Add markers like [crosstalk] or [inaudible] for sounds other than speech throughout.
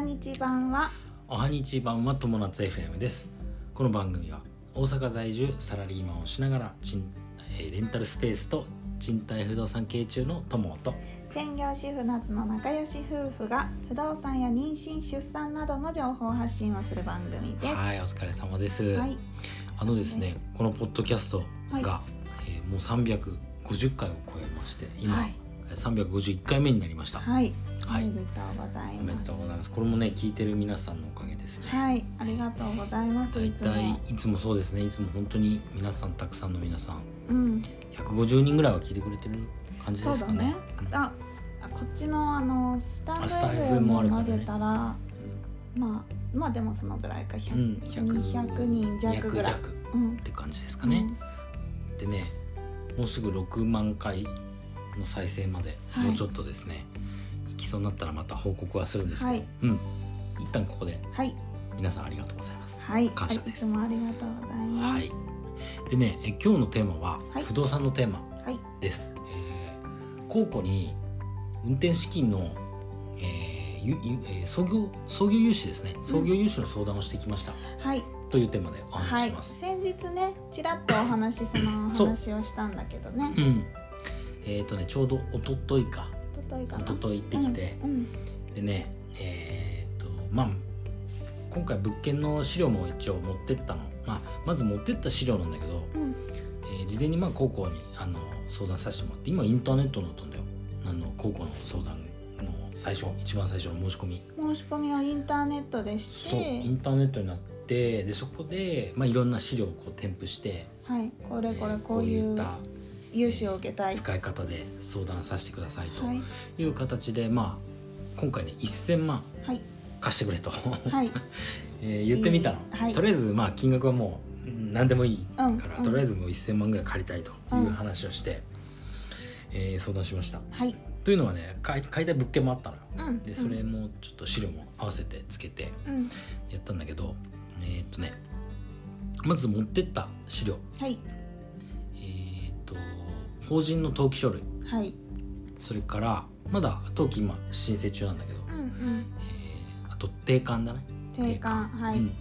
は日版は。おはにち版は友達 FM です。この番組は大阪在住サラリーマンをしながら賃、えーレンタルスペースと賃貸不動産経営中の友と専業主婦夏の仲良し夫婦が不動産や妊娠出産などの情報発信をする番組です。はいお疲れ様です、はい、あのですねこのポッドキャストが、はえーもう350回を超えまして今、はい351回目になりました、はい、はい。おめでとうございおめま。ですとうございます。これもね聞いてる皆さんのおかげですね。はい、ありがとうございます。大。体いつも。そうですね。いつも本当に皆さんたくさんの皆さん。うん、150人ぐらいは聞いてくれてる感じですかね。そうだね。うん。あ、あこっちのあのスタンドあスタ FM FM もあもるからね。混ぜたら、まあまあでもそのぐらいか、100うん、200人弱ぐらい。200弱っうん、て感じですかね、でねもうすぐ6万回の再生まで、はいもうちょっとですねいきそうになったらまた報告はするんですけど、はい。うん。一旦ここでうん。はい、皆さんありがとうございます。はい、感謝です。いつもありがとうございます。はい。でねえ今日のテーマははい。不動産のテーマはい、です、えー、公庫に運転資金の、えーゆゆえー創業創業融資ですね。創業融資の相談をしてきました、はい、というテーマでおはい話ししま、す、先日ねちらっとお話その話をしたんだけどね。うんえっ、とねちょうど一昨日か。一昨日行ってきて、うんうん。でねえっ、とまあ今回物件の資料も一応持ってったの、まあ、まず持ってった資料なんだけど、うん。えー事前にまあ高校にあの相談させてもらって今インターネットになったんだよ。あの高校の相談の最初一番最初の申し込み。申し込みをインターネットでしそうイてンターネットになってでそこで、まあ、いろんな資料をこう添付してはい。これこれえーこういうった融資を受けたい。使い方で相談させてくださいとはい。いう形で、まあ今回ね1000万はい。貸してくれと、はい。[laughs] えー言ってみたの、はい。とりあえずまあ金額はもううん何でもいいから、うん。うんとりあえずもう1000万ぐらい借りたいという話をして、えー相談しました。はい。というのはね買い買いたい物件もあったのよ。うん。でそれもちょっと資料も合わせてつけてうん。やったんだけどえーっとねまず持ってった資料。はい法人の登記書類。はい。それからまだ登記今申請中なんだけど、うんうん。えーあと定款だね。定款はい。うん。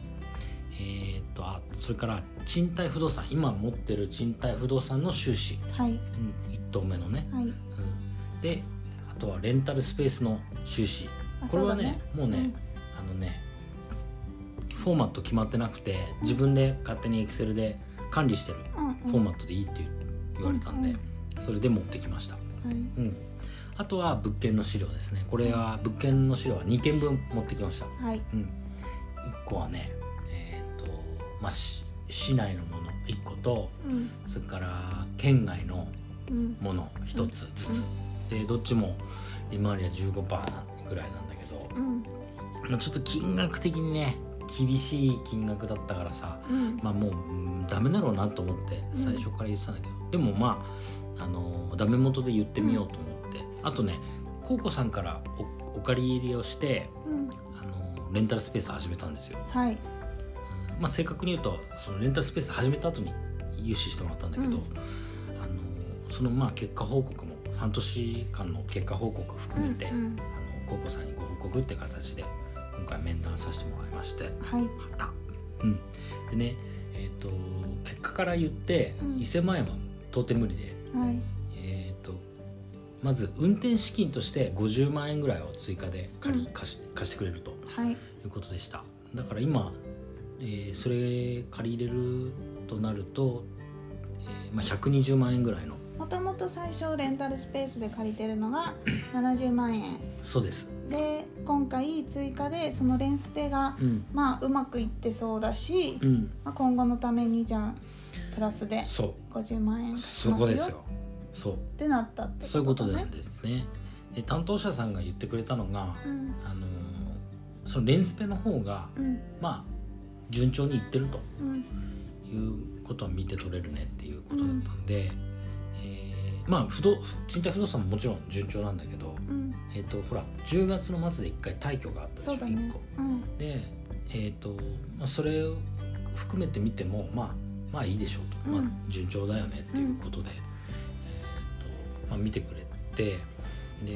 えーっとあそれから賃貸不動産。今持ってる賃貸不動産の収支、はい。うん、1棟目のね、はい。うん、であとはレンタルスペースの収支。あこれはねね。もうね、あのねフォーマット決まってなくて自分で勝手にエクセルで管理してるうんうん。フォーマットでいいって言われたんで、うんそれで持ってきました、はい。うん、あとは物件の資料ですね。これは物件の資料は2件分持ってきました、はい。うん、1個はねえっ、とまあし市内のもの1個とうん。それから県外のうん。もの1つずつ、でどっちも利回りは15%ぐらいなんだけど、うん。まあ、ちょっと金額的にね厳しい金額だったからさうん。まあもううんダメだろうなと思ってうん。最初から言ってたんだけど、でもまああのダメ元で言ってみようと思って、あとねコウコさんからおお借り入れをしてうん。あのレンタルスペース始めたんですよ、はい。うんまあ、正確に言うとそのレンタルスペース始めた後に融資してもらったんだけど、うん。あのそのまあ結果報告も半年間の結果報告含めて、うんうん。あのコウコさんにご報告って形で今回面談させてもらいましてはい。た、うん、でねえっ、と結果から言ってうん。1000万円は到底無理で、はい。えっ、とまず運転資金として50万円ぐらいを追加で借り、うん。貸し貸してくれるとはい。いうことでした。だから今、えーそれ借り入れるとなると、えーまあ、120万円ぐらいのもともと最初レンタルスペースで借りてるのが70万円。そうです、で今回追加でそのレンスペがうん。まあうまくいってそうだし、うん、まあ、今後のためにじゃあプラスでそ50万円すよそこですよ。そう。ってなったってことだね。そういうことなんですね。で担当者さんが言ってくれたのが、うん。あのーそのレンスペの方がうん。まあ順調にいってるとうん。いうことは見て取れるねっていうことだったんで、えーまあ不動賃貸不動産ももちろん順調なんだけど、うん。えっ、とほら10月の末で1回退去があったでしょね。1個。うん。でえっ、と、まあ、それを含めてみてもまあまあいいでしょうと、うん。まあ順調だよねっていうことで、えーとまあ、見てくれて。で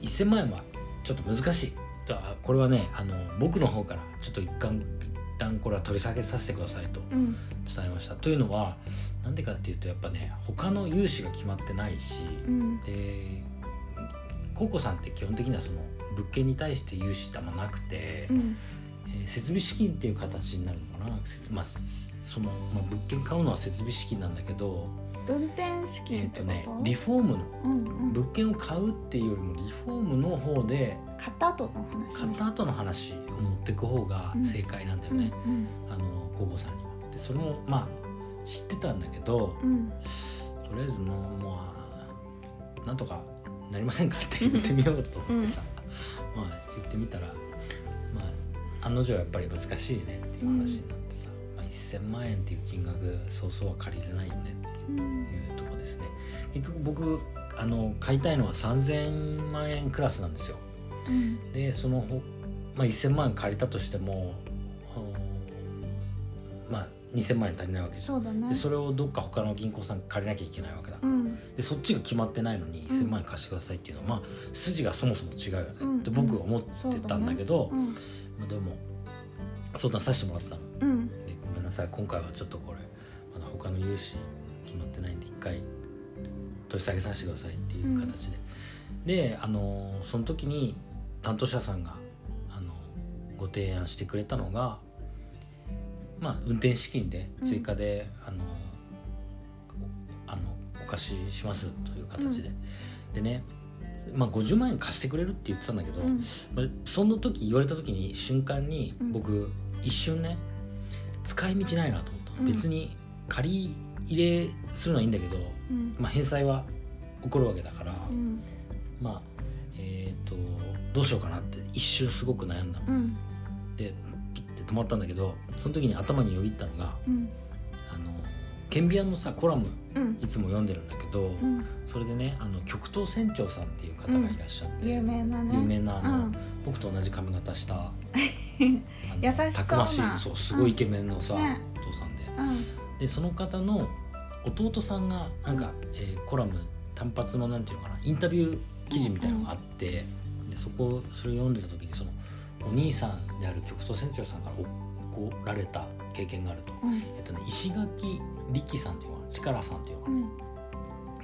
1000万円はちょっと難しい。だこれはねあの僕の方からちょっと一貫一旦これは取り下げさせてくださいとうん。伝えました。というのはなんでかっていうとやっぱね他の融資が決まってないしうん。でココさんって基本的にはその物件に対して融資ってあんまなくて、うんえー設備資金っていう形になるのかな、まあ、その、まあ、物件買うのは設備資金なんだけど、運転資え金ってこと、ーとね、リフォームの。うんうん。物件を買うっていうよりもリフォームの方で買った後の話ね。買った後の話を持っていく方が正解なんだよね、うんあのココさんには。でそれもまあ知ってたんだけど、うん。うんとりあえずのまあなんとかなりませんかって言ってみようと思ってさ、まあ言ってみたらまあ案の定やっぱり難しいねっていう話になってさ、まあ、1,000万円っていう金額そうそうは借りれないよねうんというとこですね。結局僕あの買いたいのは3,000万円クラスなんですよ。うん。でそのほ、まあ、1,000万円借りたとしてもうんまあ2,000万円足りないわけですよ。そうだね。でそれをどっか他の銀行さん借りなきゃいけないわけだ、うん。でそっちが決まってないのに1,000万円貸してくださいっていうのは、まあ筋がそもそも違うよね、うんで僕は思ってたんだけどうんまあ、でも。相談させてもらってたの。うん。でごめんなさい。今回はちょっとこれまだ他の融資決まってないんで一回取り下げさせてくださいっていう形で、であのその時に担当者さんがあのご提案してくれたのがまあ運転資金で追加で、あのおあのお貸ししますという形で、でねまあ50万円貸してくれるって言ってたんだけど、うん。まあ、その時言われた時に瞬間にうん。僕一瞬ね使い道ないなと思ったの、うん。別に借り入れするのはいいんだけど、うん。まあ、返済は起こるわけだから、うん。まあえっ、とどうしようかなって一瞬すごく悩んだの、うん。でピッて止まったんだけどその時に頭によぎったのがケンビアンのさコラムうん。いつも読んでるんだけど、うん。それでねあの極東船長さんっていう方がいらっしゃって、有名なね。有名なあの、うん。僕と同じ髪型した [laughs] あの優しそうな。たくましいそうすごいイケメンのさ、ね。お父さんで。うん。でその方の弟さんがなんか、えーコラム単発のなんていうのかなインタビュー記事みたいなのがあって、でそこそれを読んでた時にそのお兄さんである極東船長さんから怒られた経験があると、うん。えっとね、石垣力さんっていうのかな力さんっていうのかな、うん。っ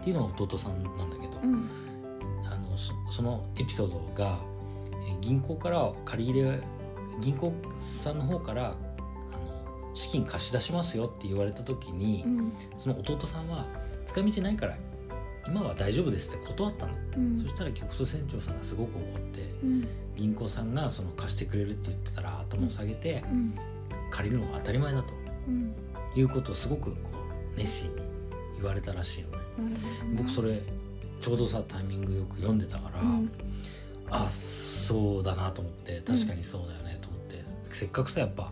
ていうのが弟さんなんだけど、うん。あのそそのエピソードが、えー銀行から借り入れ銀行さんの方からあの資金貸し出しますよって言われた時に、うん。その弟さんは使い道ないから今は大丈夫ですって断ったの、うん。そしたら極東船長さんがすごく怒ってうん。銀行さんがその貸してくれるって言ってたら頭を下げてうん。借りるのが当たり前だとうん。いうことをすごくこう熱心に言われたらしいのね。僕それちょうどさタイミングよく読んでたから、うん。あそうだなと思って確かにそうだよねと思って、せっかくさやっぱ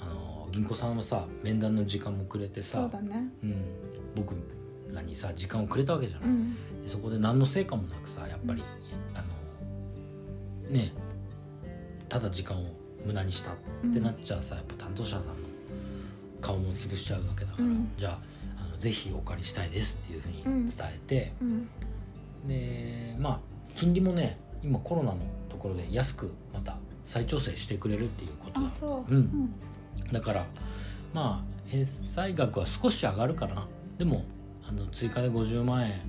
あの銀行さんはさ面談の時間もくれてさそうだね。うん、僕らにさ時間をくれたわけじゃない、うん。でそこで何の成果もなくさやっぱり、あのねただ時間を無駄にしたってなっちゃうさやっぱ担当者さんの顔も潰しちゃうわけだから、うん。じゃああのぜひお借りしたいですっていうふうに伝えて、うん。でまあ金利もね今コロナのところで安くまた再調整してくれるっていうことだ。あそう。うん。だからまあ返済額は少し上がるかな。でもあの追加で50万円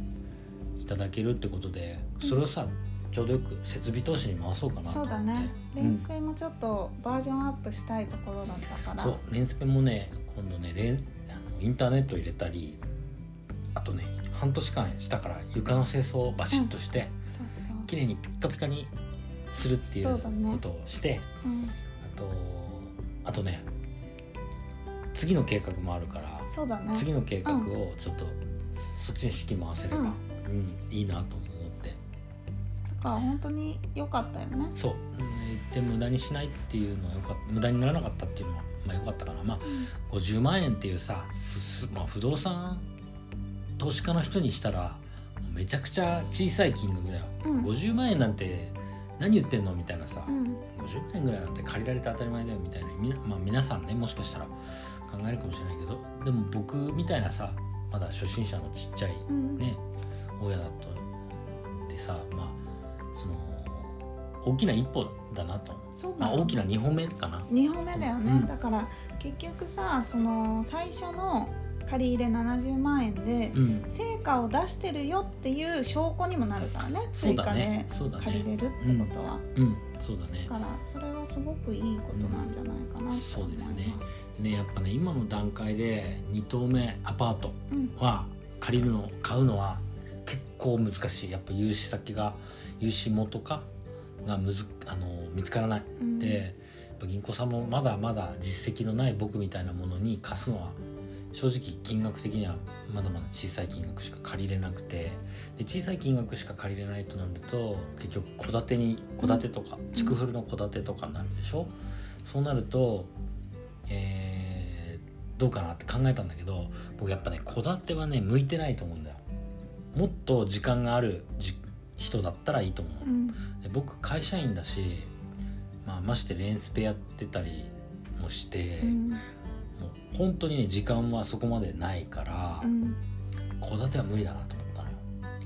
いただけるってことでそれをさ、ちょうどよく設備投資に回そうかなとそうだね。レうんンスペもちょっとバージョンアップしたいところだったから。そうレンスペもね今度ねレンあのインターネット入れたりあとね半年間したから床の清掃をバシッとして、そうそう。綺麗にピッカピカにするっていうことをして、うん。あとあとね次の計画もあるからそうだね。次の計画をちょっとそっちに資金回せれば、うん。うんいいなと思ってだから本当に良かったよね。そう、うん、で無駄にしないっていうのはよかった。無駄にならなかったっていうのはまあよかったかな。まあ50万円っていうさすすまあ、不動産投資家の人にしたらめちゃくちゃ小さい金額だよ、うん。50万円なんて何言ってんのみたいなさ、うん。50万円ぐらいなんて借りられて当たり前だよみたいな。みな、まあ、皆さんねもしかしたら考えるかもしれないけど。でも僕みたいなさまだ初心者のちっちゃいうん。ね親だとでさまあその大きな一歩だなと。そうなの。まあ大きな2歩目かな。2本目だよね、うん。だから結局さその最初の借り入れ70万円でうん。成果を出してるよっていう証拠にもなるからね追加で借りれるってことは、うん。そうだね。だからそれはすごくいいことなんじゃないかなと思います、そうですね。ねやっぱね今の段階で2棟目アパートうん。は借りるの買うのは結構難しい。やっぱ融資先が融資元か？がむずあの見つからない。うん。で銀行さんもまだまだ実績のない僕みたいなものに貸すのは正直金額的にはまだまだ小さい金額しか借りれなくて。で小さい金額しか借りれないとなると結局戸建てに戸建てとかん。築古の戸建てとかになるでしょ、そうなると、えーどうかなって考えたんだけど僕やっぱね戸建てはね向いてないと思うんだよ。もっと時間があるじ人だったらいいと思う、うん。で僕会社員だし、まあ、ましてレンスペやってたりもして、うん。もう本当にね時間はそこまでないからうん。戸、建ては無理だなと思ったのよ。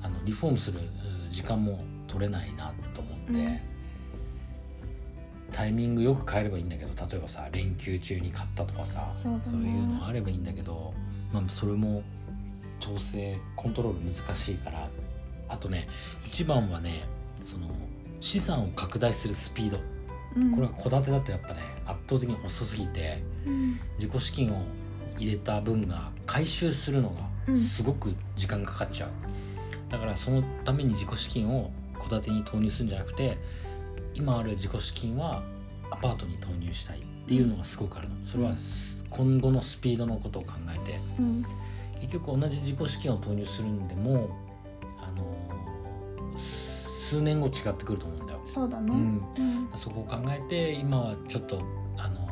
あのリフォームするうん時間も取れないなと思って、うん。タイミングよく変えればいいんだけど例えばさ連休中に買ったとかさそうだね。いうのあればいいんだけど、まあ、それも調整コントロール難しいからあとね一番はねその資産を拡大するスピード。うん。これが戸建てだとやっぱね圧倒的に遅すぎてうん。自己資金を入れた分が回収するのうん。がすごく時間がかかっちゃう、だからそのために自己資金を戸建てに投入するんじゃなくて今ある自己資金はアパートに投入したいっていうのがすごくあるの。それはす今後のスピードのことを考えて。うん。結局同じ自己資金を投入するんでもあのす数年後違ってくると思うんだよ。そうだね。うん。うん。そこを考えて今はちょっとあの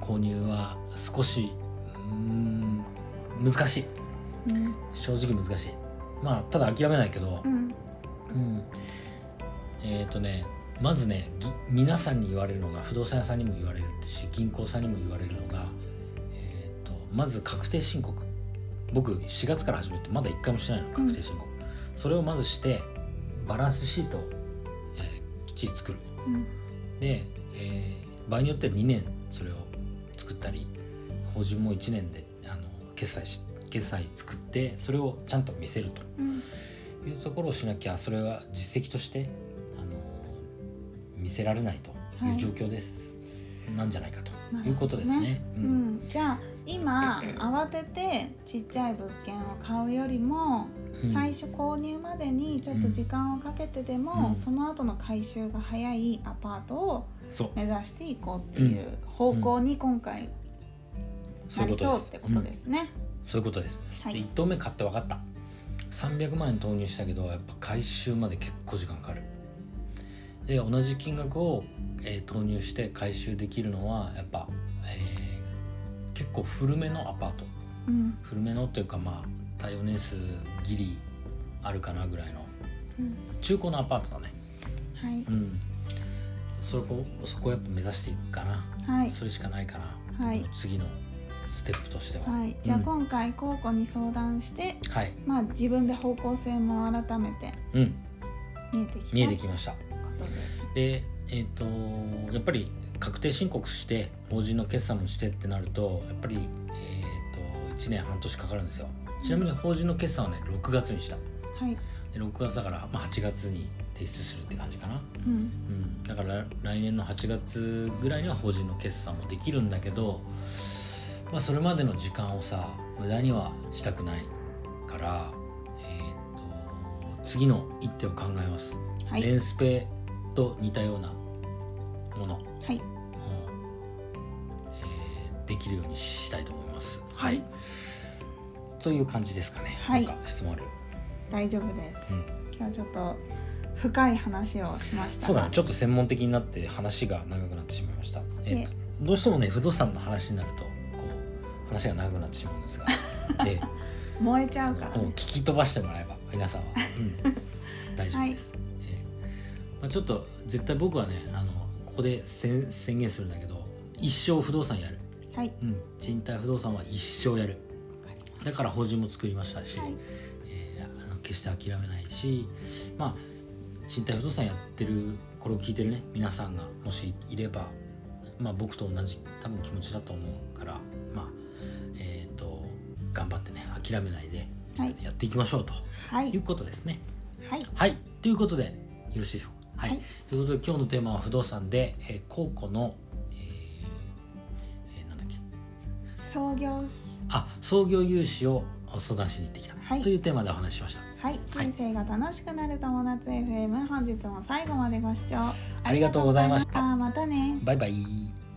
購入は少しうーん難しい。うん。正直難しい。まあただ諦めないけど。う、ん。うん、えっ、とねまずねぎ皆さんに言われるのが不動産屋さんにも言われるし銀行さんにも言われるのが、えー、とまず確定申告。僕4月から始めてまだ1回もしてないの確定申告、それをまずしてバランスシートを、えーきっちり作る。うん。で、えー場合によっては2年それを作ったり法人も1年であの決済し決済作ってそれをちゃんと見せると。うん。いうところをしなきゃそれは実績としてあの見せられないという状況です、なんじゃないかと。いうことですね。ううん。ん、じゃあ今慌ててちっちゃい物件を買うよりも、うん最初購入までにちょっと時間をかけてでも、うん。その後の回収が早いアパートを目指していこうっていう方向に今回ないりそうってことですね。うん。そういうことです。はい。で1棟目買って分かった。300万円投入したけどやっぱ回収まで結構時間かかる。で同じ金額を、えー投入して回収できるのはやっぱ、えー結構古めのアパート。うん。古めのというかまあ耐用年数ギリあるかなぐらいの。うん。中古のアパートだね。はい。うん。そこそこをやっぱ目指していくかな、はい。それしかないかな、はい。次のステップとしては。はい、じゃあうん今回高校に相談して、はい。まあ自分で方向性も改めてうん。見えてきた見えてきました。で。でえっ、とやっぱり確定申告して法人の決算もしてってなるとやっぱり、えー、と1年半年かかるんですよちなみに法人の決算はね6月にした。はい、で6月だから、まあ、8月に提出するって感じかな、うん。うん、だから来年の8月ぐらいには法人の決算もできるんだけど、まあ、それまでの時間をさ無駄にはしたくないから、えー、と次の一手を考えます、はい。レンスペと似たようなもの。を、はい。えーできるようにしたいと思います。は、はいいという感じですかね。はい。質問ある。大丈夫です。うん。今日はちょっと深い話をしましたが。そうだね。ちょっと専門的になって話が長くなってしまいました、ええーとどうしてもね不動産の話になるとこう話が長くなってしまうんですが。[laughs] で燃えちゃうからもう聞ね。き飛ばしてもらえば皆さんは、うん、大丈夫です、えーまあ、ちょっと絶対僕はねあのここで宣宣言するんだけど一生不動産やる、はい。うん、賃貸不動産は一生やるだから法人も作りましたし、はい。えーあの決して諦めないしまあ賃貸不動産やってるこれを聞いてるね皆さんがもしいれば、まあ、僕と同じ多分気持ちだと思うからまあえっ、と頑張ってね諦めないではい。やっていきましょうとはい。いうことですね。はい。はい。ということでよろしいでしょうか。はい、はい。ということで今日のテーマは不動産で、えー、公庫の、えーえーなんだっけ。創業しあ創業融資を相談しに行ってきた、はい。というテーマでお話ししました。はい。人生が楽しくなる友達 FM 本日も最後までご視聴ありがとうございました。ありがとうございました。またね。バイバイ。